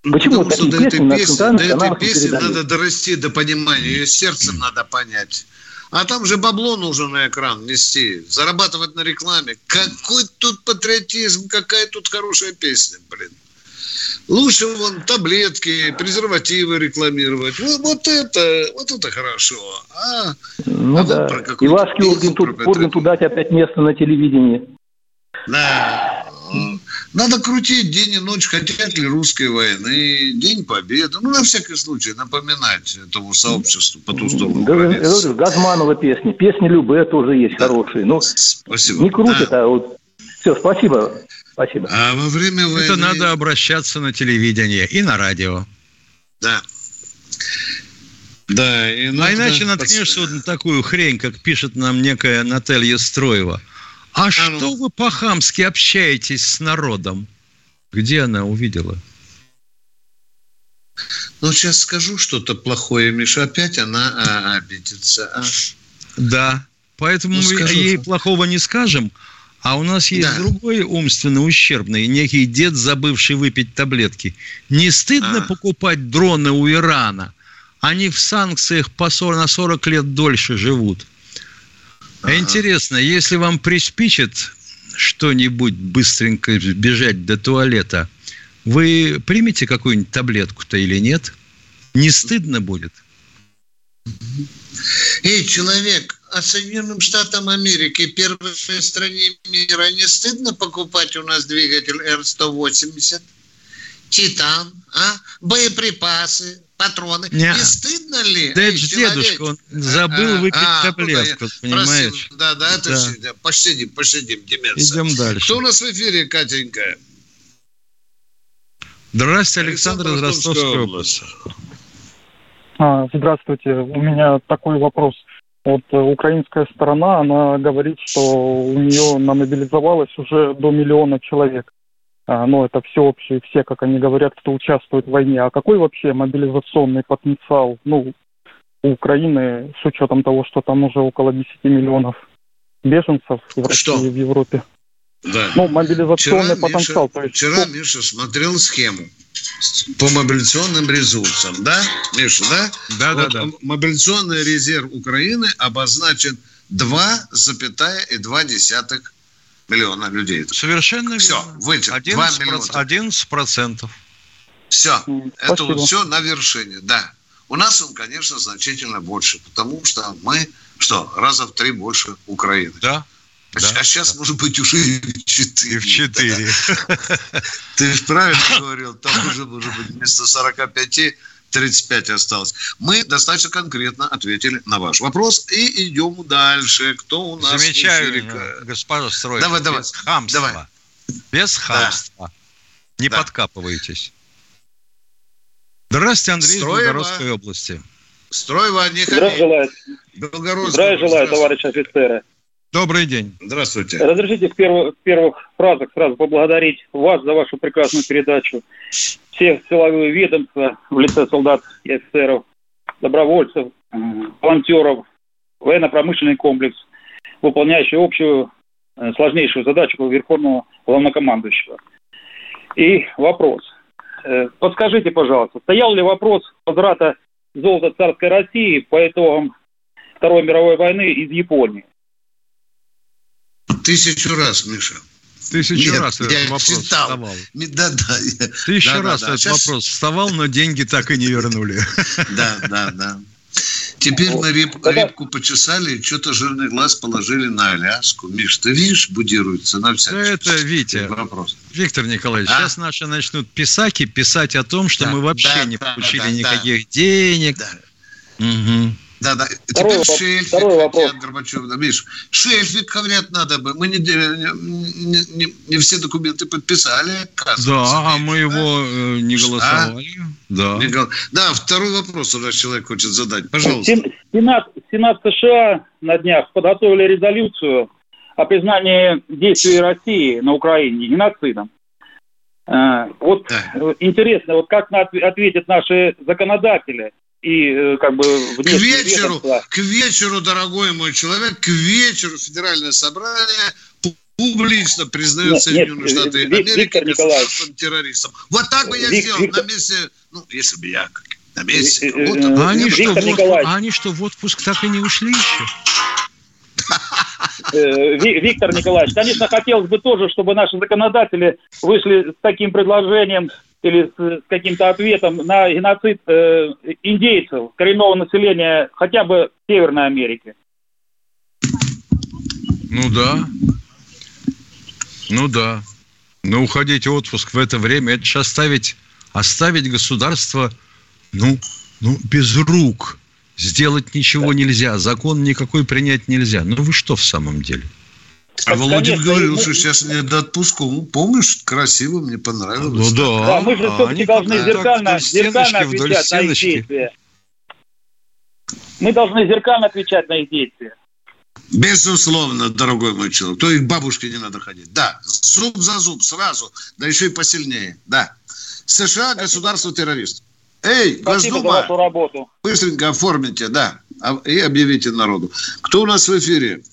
Ну, Почему Потому что до этой песни, до этой песни надо дорасти до понимания, ее сердцем надо понять. А там же бабло нужно на экран нести, зарабатывать на рекламе. Какой тут патриотизм, какая тут хорошая песня, блин. Лучше вон таблетки, презервативы рекламировать. Вот, вот это, вот это хорошо. А, ну а да. Вот И Вашке Ургенту, Ургенту дать опять место на телевидении. Да. Надо крутить день и ночь, хотят ли русской войны, День Победы. Ну, на всякий случай, напоминать этому сообществу по ту сторону да, границы. Газманова песни. Песни Любе тоже есть да. хорошие. Но спасибо. Не крутят, да. а вот... Все, спасибо. Спасибо. А во время войны... Это надо обращаться на телевидение и на радио. Да. Да, и а иначе наткнешься вот на такую хрень, как пишет нам некая Наталья Строева – а, а что ну. вы по-хамски общаетесь с народом? Где она увидела? Ну, сейчас скажу что-то плохое, Миша, опять она а, обидится. А? Да, поэтому ну, мы ей плохого не скажем. А у нас есть да. другой умственно ущербный, некий дед, забывший выпить таблетки. Не стыдно а. покупать дроны у Ирана? Они в санкциях по 40, на 40 лет дольше живут. Ага. Интересно, если вам приспичит что-нибудь быстренько бежать до туалета, вы примете какую-нибудь таблетку-то или нет? Не стыдно будет? Эй, человек, а Соединенным Штатам Америки, первой стране мира, не стыдно покупать у нас двигатель Р-180? Титан, а? Боеприпасы, патроны. Не, не стыдно ли? Да это же дедушка, он забыл а, выпить а, таблетку, ну, понимаешь? Просил, да, да, это да. Же, посидим, посидим, деменция. Идем дальше. Кто у нас в эфире, Катенька? Здравствуйте, Александр, из Ростовской области. А, здравствуйте, у меня такой вопрос. Вот э, украинская сторона, она говорит, что у нее намобилизовалось уже до миллиона человек. Ну, это всеобщее, все, как они говорят, кто участвует в войне. А какой вообще мобилизационный потенциал, ну, у Украины с учетом того, что там уже около 10 миллионов беженцев в России что? в Европе? Да. Ну, мобилизационный вчера, потенциал. Миша, то есть, вчера что... Миша смотрел схему по мобилизационным ресурсам, да, Миша, да? Да, вот да, да. Мобилизационный резерв Украины обозначен 2,2 миллиона людей. Совершенно все, верно. Все, вытек, 11 миллиона. 11 процентов. Все, Спасибо. это вот все на вершине, да. У нас он, конечно, значительно больше, потому что мы, что, раза в три больше Украины. Да, а, да, а сейчас, да. может быть, уже и в четыре. И в четыре. Ты же правильно говорил, там уже, может быть, вместо 45 35 осталось. Мы достаточно конкретно ответили на ваш вопрос и идем дальше. Кто у нас Замечаю, госпожа Строев. Давай, давай. Без хамства. Давай. Без хамства. Да. Не да. подкапывайтесь. Здравствуйте, Андрей Строева. из Белгородской области. Строева, не Здравия желаю. Здравия желаю, товарищ офицеры. Добрый день. Здравствуйте. Разрешите в первых, в первых фразах сразу поблагодарить вас за вашу прекрасную передачу. Все силовые ведомства в лице солдат и офицеров, добровольцев, волонтеров, военно-промышленный комплекс, выполняющий общую э, сложнейшую задачу Верховного главнокомандующего. И вопрос – Э, подскажите, пожалуйста, стоял ли вопрос возврата золота царской России по итогам Второй мировой войны из Японии? Тысячу раз, Миша. Тысячу Нет, раз этот я вопрос читал. вставал. Да, да. Тысячу да, раз да, да. этот Сейчас... вопрос вставал, но деньги так и не вернули. Да, да, да. Теперь мы реп, репку почесали и что-то жирный глаз положили на Аляску. Миш, ты видишь, будируется на всякий Это, Витя, вопрос. Виктор Николаевич, а? сейчас наши начнут писаки писать о том, что да, мы вообще да, не да, получили да, никаких да. денег. Да. Угу. Да, да. Второй, Теперь шельфик второй вопрос. Горбачев. Да, видишь, шельфик, говорят, надо бы. Мы не, не, не, не все документы подписали. Да, а мы его э, не голосовали. А? Да. Не, да, второй вопрос у нас человек хочет задать. Пожалуйста. Сенат, Сенат США на днях подготовили резолюцию о признании действий России на Украине геноцидом. Э, вот да. интересно, вот как ответят наши законодатели и э, как бы к вечеру, ведомства. к вечеру, дорогой мой человек, к вечеру федеральное собрание публично признает нет, Соединенные нет, Штаты Вик, Америки государством террористом. Вот так бы я Вик, сделал Виктор... на месте, ну, если бы я на месте. Э, вот, а, они что, в а они что, в отпуск так и не ушли еще? Виктор Николаевич, конечно, хотелось бы тоже, чтобы наши законодатели вышли с таким предложением или с, с каким-то ответом на геноцид э, индейцев, коренного населения хотя бы Северной Америки. Ну да. Ну да. Но уходить в отпуск в это время, это же оставить, оставить государство, ну, ну, без рук. Сделать ничего да. нельзя, закон никакой принять нельзя. Ну вы что в самом деле? А Володин говорил, мы... что сейчас не до отпуска. Помнишь, красиво, мне понравилось. Ну да. Да, мы же все-таки должны зеркально, зеркально отвечать на их действия. Мы должны зеркально отвечать на их действия. Безусловно, дорогой мой человек. То и к бабушке не надо ходить. Да, зуб за зуб сразу, да еще и посильнее. Да. США государство-террорист. Эй, Спасибо Госдума, за вашу работу. быстренько оформите, да, а, и объявите народу. Кто у нас в эфире?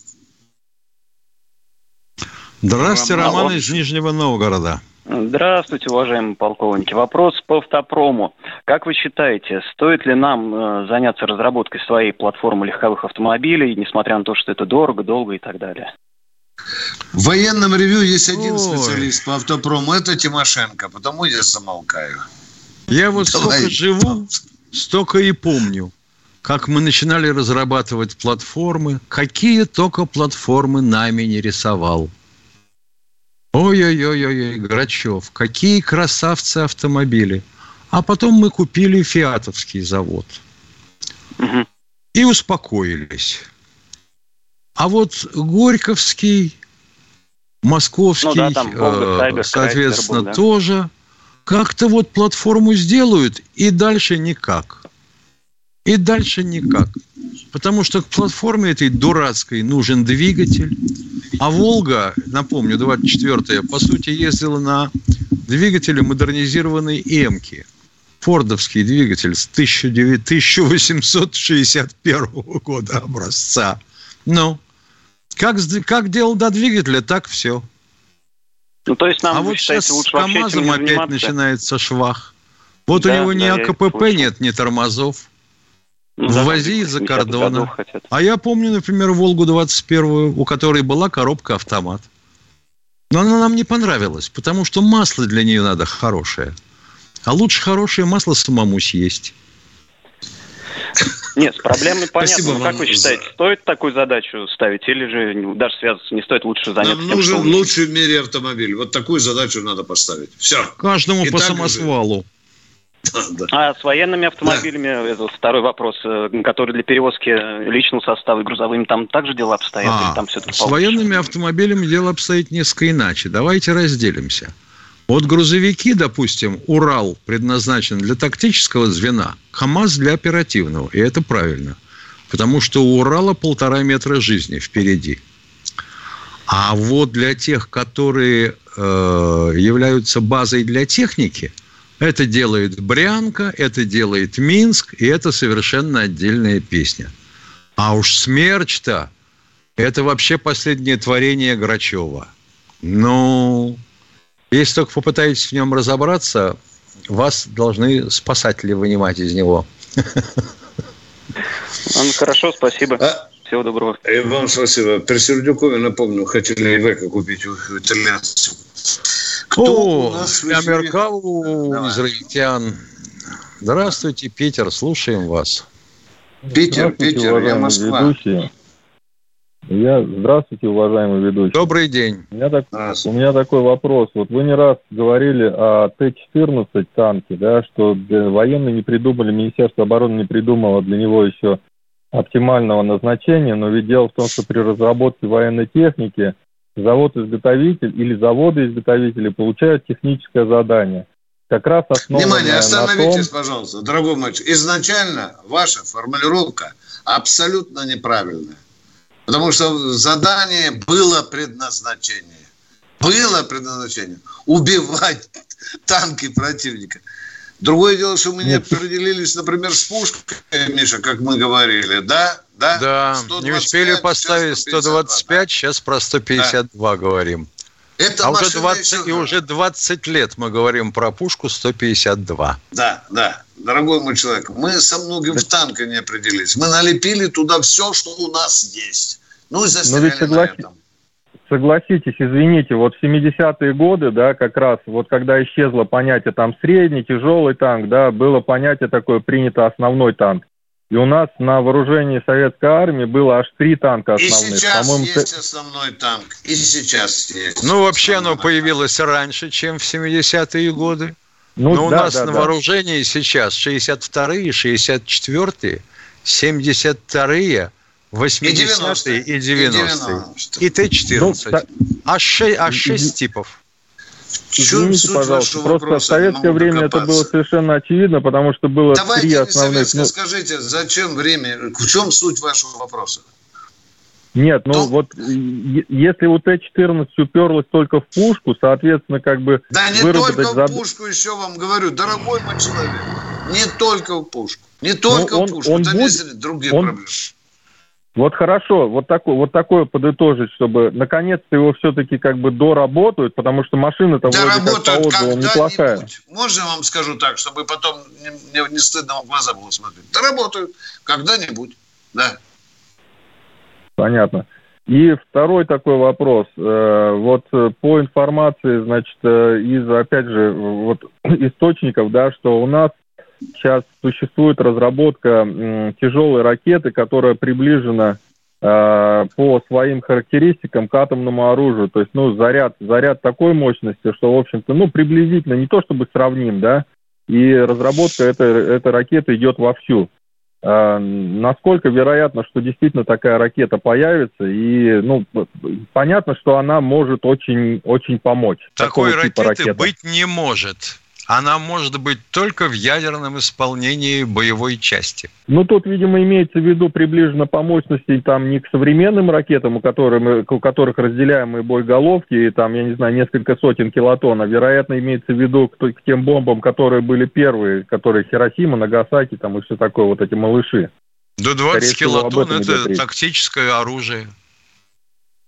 Здравствуйте, Роман, Роман из Нижнего Новгорода. Здравствуйте, уважаемые полковники. Вопрос по автопрому. Как вы считаете, стоит ли нам э, заняться разработкой своей платформы легковых автомобилей, несмотря на то, что это дорого, долго и так далее? В военном ревю есть один Ой. специалист по автопрому, это Тимошенко, потому я замолкаю. Я вот Давай. столько живу, столько и помню, как мы начинали разрабатывать платформы, какие только платформы нами не рисовал. Ой-ой-ой-ой, Грачев, какие красавцы автомобили. А потом мы купили фиатовский завод. Угу. И успокоились. А вот Горьковский, Московский, ну, да, там, Волга, э, соответственно, был, да. тоже как-то вот платформу сделают, и дальше никак. И дальше никак. Потому что к платформе этой дурацкой нужен двигатель. А «Волга», напомню, 24-я, по сути, ездила на двигателе модернизированной «Эмки». Фордовский двигатель с 1861 года образца. Ну, как, как делал до двигателя, так все. Ну, то есть нам, а вот считаете, сейчас с КАМАЗом опять заниматься? начинается швах. Вот да, у него ни да, АКПП нет, ни тормозов. Ну, Ввози из-за кордона. А я помню, например, Волгу-21, у которой была коробка автомат. Но она нам не понравилась, потому что масло для нее надо хорошее. А лучше хорошее масло самому съесть. Нет, с проблемой понятно. Спасибо ну, как вы считаете, за... стоит такую задачу ставить или же даже связаться не стоит, лучше заняться Нам тем, нужен что... лучший в мире автомобиль. Вот такую задачу надо поставить. Все. Каждому И по самосвалу. А с военными автомобилями, это второй вопрос, э, который для перевозки личного состава и грузовыми, там также дела обстоят? А, или там все-таки с военными автомобилями дело обстоит несколько иначе. Давайте разделимся. Вот грузовики, допустим, Урал предназначен для тактического звена, КАМАЗ для оперативного. И это правильно. Потому что у Урала полтора метра жизни впереди. А вот для тех, которые э, являются базой для техники, это делает Брянка, это делает Минск, и это совершенно отдельная песня. А уж смерч-то, это вообще последнее творение Грачева. Ну, если только попытаетесь в нем разобраться, вас должны спасатели вынимать из него. Ну, хорошо, спасибо. А? Всего доброго. И вам спасибо. При Сердюкове, напомню, хотели Ивека купить у итальянцев. Кто О, у нас Амеркау, израильтян. Здравствуйте, Питер, слушаем вас. Питер, Питер, я Москва. Ведущие. Я, здравствуйте, уважаемый ведущий. Добрый день. У меня, так, у меня такой вопрос. Вот вы не раз говорили о Т-14 танке, да, что военные не придумали, Министерство обороны не придумало для него еще оптимального назначения, но ведь дело в том, что при разработке военной техники завод-изготовитель или заводы-изготовители получают техническое задание. Как раз основанное Внимание, остановитесь, том... пожалуйста, дорогой мальчик. Изначально ваша формулировка абсолютно неправильная. Потому что задание было предназначение. Было предназначение. Убивать танки противника. Другое дело, что мы не определились, например, с пушкой, Миша, как мы говорили, да? Да, да 125, не успели поставить 125, да. сейчас про 152 да. говорим. Это а уже 20, еще... и уже 20 лет мы говорим про пушку 152. Да, да. Дорогой мой человек, мы со многим в танке не определились. Мы налепили туда все, что у нас есть. Ну и застряли соглас... на этом. Согласитесь, извините, вот в 70-е годы, да, как раз, вот когда исчезло понятие там средний, тяжелый танк, да, было понятие такое принято основной танк. И у нас на вооружении советской армии было аж три танка основных. И сейчас По-моему, есть основной танк. И сейчас есть. Ну, вообще оно появилось танк. раньше, чем в 70-е годы. Ну, Но да, у нас да, на да. вооружении сейчас 62-е, 64-е, 72-е, 80-е и 90-е. И, и Т-14. Ну, а 6, а 6 типов. Извините, пожалуйста, просто в советское время это было совершенно очевидно, потому что было Давайте три основных... Давайте ну... скажите, зачем время, в чем суть вашего вопроса? Нет, ну То... вот если у Т-14 уперлась только в пушку, соответственно, как бы Да не только в пушку, еще вам говорю, дорогой мой человек, не только в пушку, не ну, только он, в пушку, он там будет, есть другие он, проблемы. Вот хорошо, вот, такое, вот такое подытожить, чтобы наконец-то его все-таки как бы доработают, потому что машина-то да вроде как по отзывам неплохая. Можно вам скажу так, чтобы потом не, не, стыдно в глаза было смотреть? Доработают когда-нибудь, да. Понятно. И второй такой вопрос. Э, вот по информации, значит, э, из, опять же, вот источников, да, что у нас сейчас существует разработка тяжелой ракеты, которая приближена э, по своим характеристикам к атомному оружию. То есть, ну, заряд, заряд такой мощности, что, в общем-то, ну, приблизительно, не то чтобы сравним, да, и разработка этой, этой ракеты идет вовсю. Э, насколько вероятно, что действительно такая ракета появится, и, ну, понятно, что она может очень, очень помочь. Такой ракеты ракета. быть не может. Она может быть только в ядерном исполнении боевой части. Ну, тут, видимо, имеется в виду приближенно по мощности там не к современным ракетам, у, которых, у которых разделяемые боеголовки, и там, я не знаю, несколько сотен килотонн, а, вероятно, имеется в виду к, к тем бомбам, которые были первые, которые Хиросима, Нагасаки, там и все такое, вот эти малыши. До 20 Скорее килотонн – это тактическое оружие.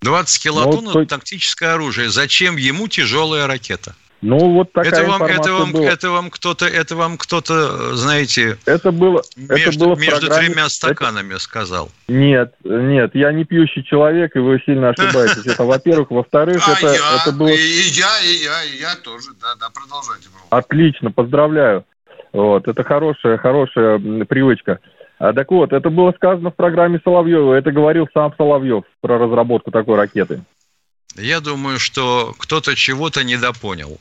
20 килотонн ну, – это тактическое оружие. Зачем ему тяжелая ракета? Ну, вот такая это вам, это вам, была. это вам кто-то, это вам кто-то, знаете, это было, между, это было между тремя стаканами это... сказал. Нет, нет, я не пьющий человек, и вы сильно ошибаетесь. Это, во-первых, во-вторых, а это, это было. И, я, и я, и я тоже, да, да, продолжайте. Отлично, поздравляю. Вот, это хорошая, хорошая привычка. А, так вот, это было сказано в программе Соловьева, это говорил сам Соловьев про разработку такой ракеты. Я думаю, что кто-то чего-то недопонял.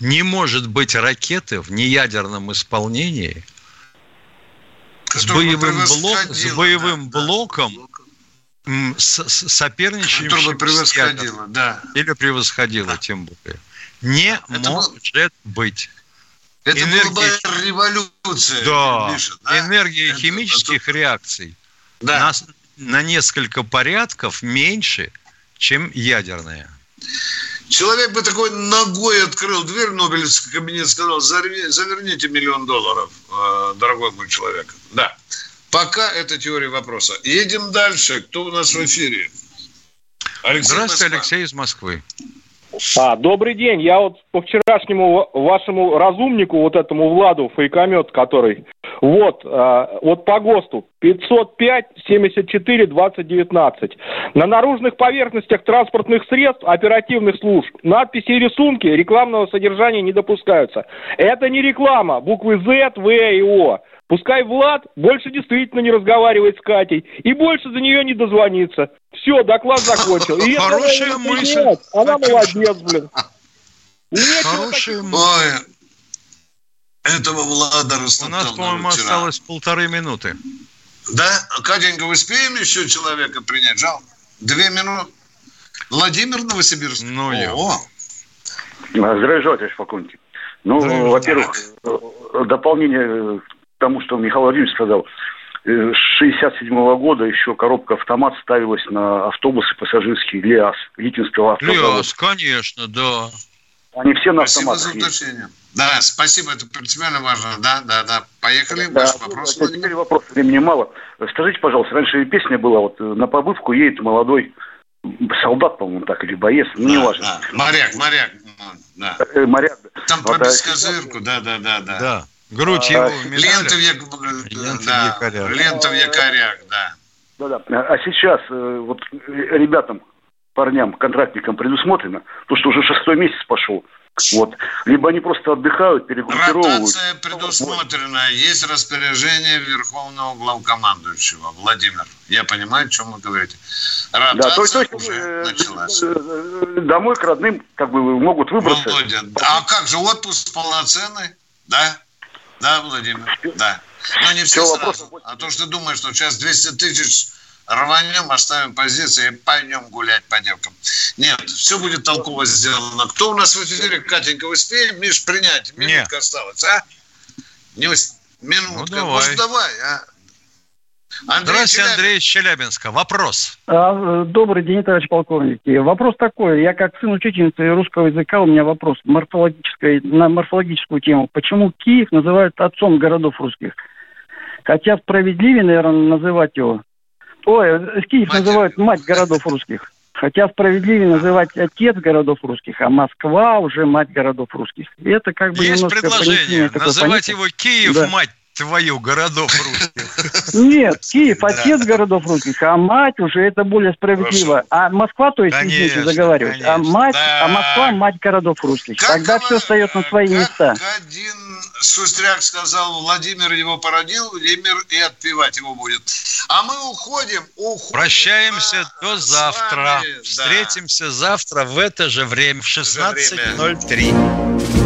Не может быть ракеты в неядерном исполнении с боевым, блок, с боевым да, блоком, да. С, соперничающим превосходило, да. или превосходило, да. тем более. Не Это может был... быть. Это энергия... была бы революция. Да, пишет, да? энергия Это, химических это... реакций да. на, на несколько порядков меньше, чем ядерная. Человек бы такой ногой открыл дверь в Нобелевский кабинет, сказал, заверните миллион долларов, э, дорогой мой человек. Да. Пока это теория вопроса. Едем дальше. Кто у нас в эфире? Алексей Здравствуйте, Москва. Алексей из Москвы. А, добрый день. Я вот по вчерашнему вашему разумнику, вот этому Владу, фейкомет, который... Вот, а, вот по ГОСТу 505 74 2019. На наружных поверхностях транспортных средств оперативных служб надписи и рисунки рекламного содержания не допускаются. Это не реклама. Буквы Z, В и О. Пускай Влад больше действительно не разговаривает с Катей и больше за нее не дозвонится. Все, доклад закончил. И Хорошая мысль. Она молодец, блин. Хорошая мысль. Этого Влада У нас, по-моему, осталось полторы минуты. Да? Катенька, успеем еще человека принять? Жалко. Две минуты. Владимир Новосибирск. Ну, я. О. Здравия желаю, товарищ полковник. Ну, во-первых, дополнение тому, что Михаил Владимирович сказал, с 67 -го года еще коробка автомат ставилась на автобусы пассажирские ЛиАЗ, Литинского автозавода. ЛиАЗ, конечно, да. Они все на спасибо автоматах за уточнение. Да, спасибо, это принципиально важно. Да, да, да. Поехали, да, ваш вопрос. А теперь вопрос, времени мало. Скажите, пожалуйста, раньше песня была, вот на побывку едет молодой солдат, по-моему, так, или боец, ну, да, не важно. Да. Моряк, моряк, да. Э, моряк. Там вот, про а бескозырку, да, да, да, да. Да. Грудь его Лента в, Лента да, якорях. Лента в якорях, да. Да-да. А сейчас э, вот ребятам, парням, контрактникам предусмотрено, то, что уже шестой месяц пошел, вот. Либо они просто отдыхают, перегруппировывают. Ротация предусмотрена. Есть распоряжение Верховного главкомандующего. Владимир, я понимаю, о чем вы говорите. Ротация да, то есть, уже э, началась. Э, домой к родным как бы могут выбраться. Володя, а как же отпуск полноценный? Да? Да, Владимир, да. Но не все, все сразу. Вопрос... А то, что ты думаешь, что сейчас 200 тысяч рванем, оставим позиции и пойдем гулять по девкам. Нет, все будет толково сделано. Кто у нас в эфире? Катенька, успеем? Миш, принять? Минутка Нет. осталась, а? Не ус... Минутка. Ну, давай. Может, давай, а? Андрей Здравствуйте, Челябинск. Андрей из Челябинска. Вопрос. А, добрый день, товарищ полковник. Вопрос такой. Я как сын учительницы русского языка, у меня вопрос морфологической, на морфологическую тему. Почему Киев называют отцом городов русских? Хотя справедливее, наверное, называть его. Ой, Киев мать называют мать городов русских. Хотя справедливее называть отец городов русских, а Москва уже мать городов русских. И это как бы Есть предложение называть его Киев да. мать твою городов русских. Нет, Киев отец городов русских, а мать уже это более справедливо. А Москва, то есть, извините, заговаривать, а мать, а Москва мать городов русских. Тогда все встает на свои места. один Шустряк сказал, Владимир его породил, Владимир и отпевать его будет. А мы уходим, уходим. Прощаемся до завтра. Встретимся завтра в это же время, в 16.03.